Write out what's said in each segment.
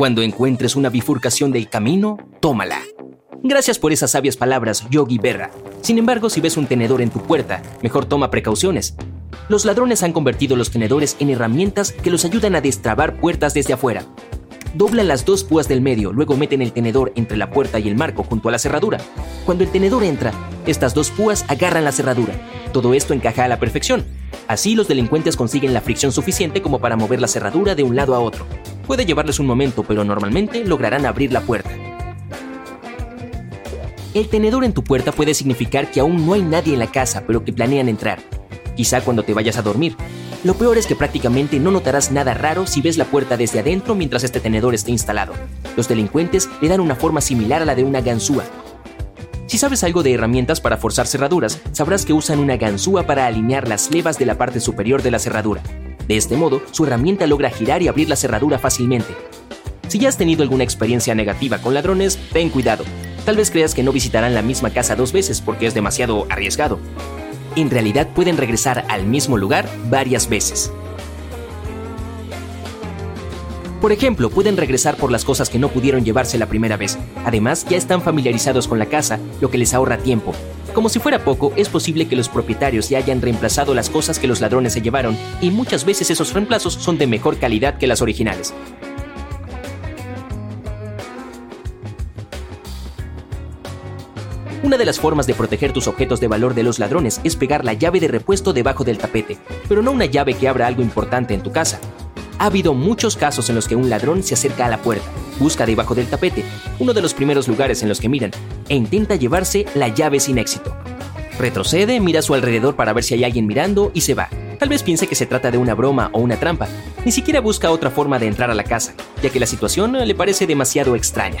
Cuando encuentres una bifurcación del camino, tómala. Gracias por esas sabias palabras, Yogi Berra. Sin embargo, si ves un tenedor en tu puerta, mejor toma precauciones. Los ladrones han convertido los tenedores en herramientas que los ayudan a destrabar puertas desde afuera. Doblan las dos púas del medio, luego meten el tenedor entre la puerta y el marco junto a la cerradura. Cuando el tenedor entra, estas dos púas agarran la cerradura. Todo esto encaja a la perfección. Así los delincuentes consiguen la fricción suficiente como para mover la cerradura de un lado a otro. Puede llevarles un momento, pero normalmente lograrán abrir la puerta. El tenedor en tu puerta puede significar que aún no hay nadie en la casa, pero que planean entrar. Quizá cuando te vayas a dormir. Lo peor es que prácticamente no notarás nada raro si ves la puerta desde adentro mientras este tenedor esté instalado. Los delincuentes le dan una forma similar a la de una ganzúa. Si sabes algo de herramientas para forzar cerraduras, sabrás que usan una ganzúa para alinear las levas de la parte superior de la cerradura. De este modo, su herramienta logra girar y abrir la cerradura fácilmente. Si ya has tenido alguna experiencia negativa con ladrones, ten cuidado. Tal vez creas que no visitarán la misma casa dos veces porque es demasiado arriesgado. En realidad pueden regresar al mismo lugar varias veces. Por ejemplo, pueden regresar por las cosas que no pudieron llevarse la primera vez. Además, ya están familiarizados con la casa, lo que les ahorra tiempo. Como si fuera poco, es posible que los propietarios ya hayan reemplazado las cosas que los ladrones se llevaron, y muchas veces esos reemplazos son de mejor calidad que las originales. Una de las formas de proteger tus objetos de valor de los ladrones es pegar la llave de repuesto debajo del tapete, pero no una llave que abra algo importante en tu casa. Ha habido muchos casos en los que un ladrón se acerca a la puerta, busca debajo del tapete, uno de los primeros lugares en los que miran, e intenta llevarse la llave sin éxito. Retrocede, mira a su alrededor para ver si hay alguien mirando y se va. Tal vez piense que se trata de una broma o una trampa. Ni siquiera busca otra forma de entrar a la casa, ya que la situación le parece demasiado extraña.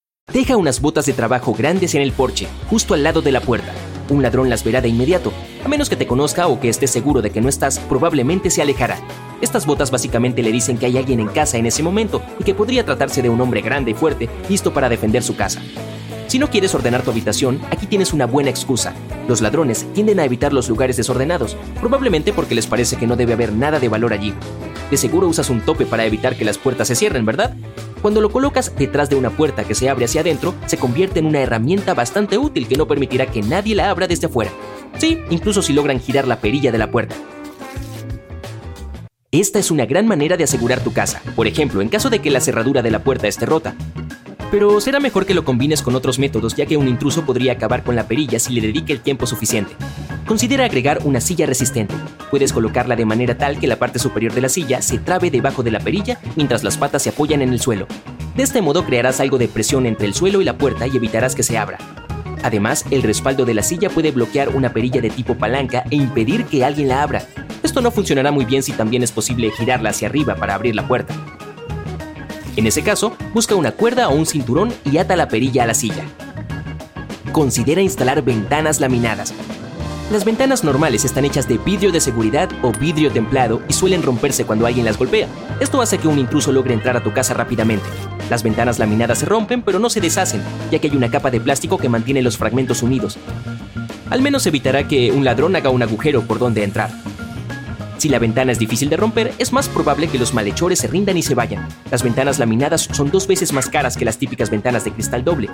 Deja unas botas de trabajo grandes en el porche, justo al lado de la puerta. Un ladrón las verá de inmediato. A menos que te conozca o que esté seguro de que no estás, probablemente se alejará. Estas botas básicamente le dicen que hay alguien en casa en ese momento y que podría tratarse de un hombre grande y fuerte, listo para defender su casa. Si no quieres ordenar tu habitación, aquí tienes una buena excusa. Los ladrones tienden a evitar los lugares desordenados, probablemente porque les parece que no debe haber nada de valor allí. De seguro usas un tope para evitar que las puertas se cierren, ¿verdad? Cuando lo colocas detrás de una puerta que se abre hacia adentro, se convierte en una herramienta bastante útil que no permitirá que nadie la abra desde fuera. Sí, incluso si logran girar la perilla de la puerta. Esta es una gran manera de asegurar tu casa, por ejemplo, en caso de que la cerradura de la puerta esté rota. Pero será mejor que lo combines con otros métodos ya que un intruso podría acabar con la perilla si le dedique el tiempo suficiente. Considera agregar una silla resistente. Puedes colocarla de manera tal que la parte superior de la silla se trabe debajo de la perilla mientras las patas se apoyan en el suelo. De este modo crearás algo de presión entre el suelo y la puerta y evitarás que se abra. Además, el respaldo de la silla puede bloquear una perilla de tipo palanca e impedir que alguien la abra. Esto no funcionará muy bien si también es posible girarla hacia arriba para abrir la puerta. En ese caso, busca una cuerda o un cinturón y ata la perilla a la silla. Considera instalar ventanas laminadas. Las ventanas normales están hechas de vidrio de seguridad o vidrio templado y suelen romperse cuando alguien las golpea. Esto hace que un intruso logre entrar a tu casa rápidamente. Las ventanas laminadas se rompen pero no se deshacen, ya que hay una capa de plástico que mantiene los fragmentos unidos. Al menos evitará que un ladrón haga un agujero por donde entrar. Si la ventana es difícil de romper, es más probable que los malhechores se rindan y se vayan. Las ventanas laminadas son dos veces más caras que las típicas ventanas de cristal doble.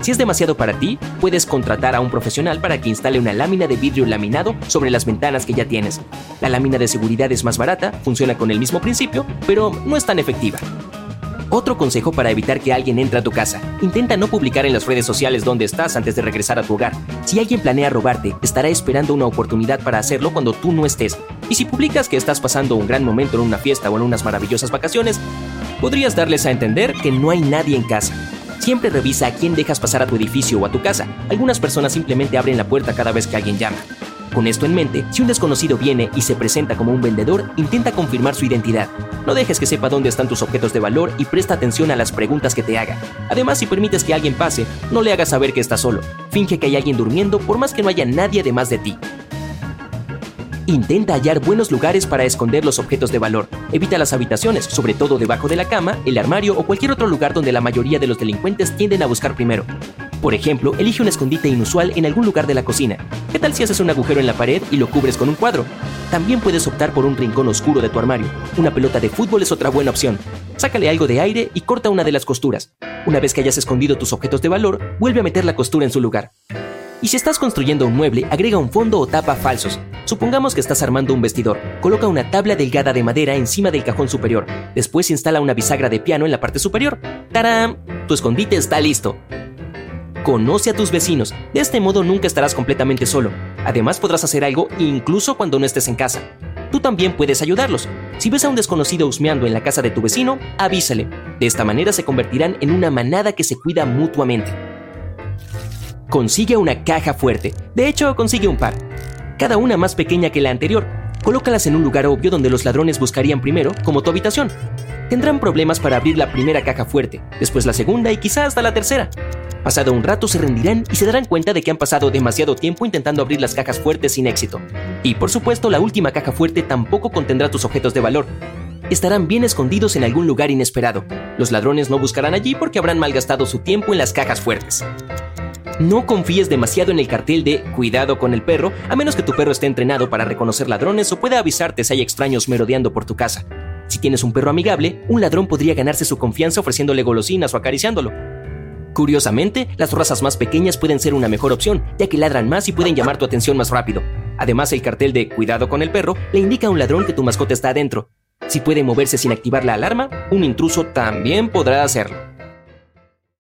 Si es demasiado para ti, puedes contratar a un profesional para que instale una lámina de vidrio laminado sobre las ventanas que ya tienes. La lámina de seguridad es más barata, funciona con el mismo principio, pero no es tan efectiva. Otro consejo para evitar que alguien entre a tu casa. Intenta no publicar en las redes sociales dónde estás antes de regresar a tu hogar. Si alguien planea robarte, estará esperando una oportunidad para hacerlo cuando tú no estés. Y si publicas que estás pasando un gran momento en una fiesta o en unas maravillosas vacaciones, podrías darles a entender que no hay nadie en casa. Siempre revisa a quién dejas pasar a tu edificio o a tu casa. Algunas personas simplemente abren la puerta cada vez que alguien llama. Con esto en mente, si un desconocido viene y se presenta como un vendedor, intenta confirmar su identidad. No dejes que sepa dónde están tus objetos de valor y presta atención a las preguntas que te haga. Además, si permites que alguien pase, no le hagas saber que está solo. Finge que hay alguien durmiendo por más que no haya nadie además de ti. Intenta hallar buenos lugares para esconder los objetos de valor. Evita las habitaciones, sobre todo debajo de la cama, el armario o cualquier otro lugar donde la mayoría de los delincuentes tienden a buscar primero. Por ejemplo, elige un escondite inusual en algún lugar de la cocina. ¿Qué tal si haces un agujero en la pared y lo cubres con un cuadro? También puedes optar por un rincón oscuro de tu armario. Una pelota de fútbol es otra buena opción. Sácale algo de aire y corta una de las costuras. Una vez que hayas escondido tus objetos de valor, vuelve a meter la costura en su lugar. Y si estás construyendo un mueble, agrega un fondo o tapa falsos. Supongamos que estás armando un vestidor. Coloca una tabla delgada de madera encima del cajón superior. Después instala una bisagra de piano en la parte superior. ¡Tarán! Tu escondite está listo. Conoce a tus vecinos. De este modo nunca estarás completamente solo. Además podrás hacer algo incluso cuando no estés en casa. Tú también puedes ayudarlos. Si ves a un desconocido husmeando en la casa de tu vecino, avísale. De esta manera se convertirán en una manada que se cuida mutuamente. Consigue una caja fuerte. De hecho, consigue un par. Cada una más pequeña que la anterior. Colócalas en un lugar obvio donde los ladrones buscarían primero, como tu habitación. Tendrán problemas para abrir la primera caja fuerte, después la segunda y quizá hasta la tercera. Pasado un rato se rendirán y se darán cuenta de que han pasado demasiado tiempo intentando abrir las cajas fuertes sin éxito. Y por supuesto, la última caja fuerte tampoco contendrá tus objetos de valor. Estarán bien escondidos en algún lugar inesperado. Los ladrones no buscarán allí porque habrán malgastado su tiempo en las cajas fuertes. No confíes demasiado en el cartel de cuidado con el perro, a menos que tu perro esté entrenado para reconocer ladrones o pueda avisarte si hay extraños merodeando por tu casa. Si tienes un perro amigable, un ladrón podría ganarse su confianza ofreciéndole golosinas o acariciándolo. Curiosamente, las razas más pequeñas pueden ser una mejor opción, ya que ladran más y pueden llamar tu atención más rápido. Además, el cartel de cuidado con el perro le indica a un ladrón que tu mascota está adentro. Si puede moverse sin activar la alarma, un intruso también podrá hacerlo.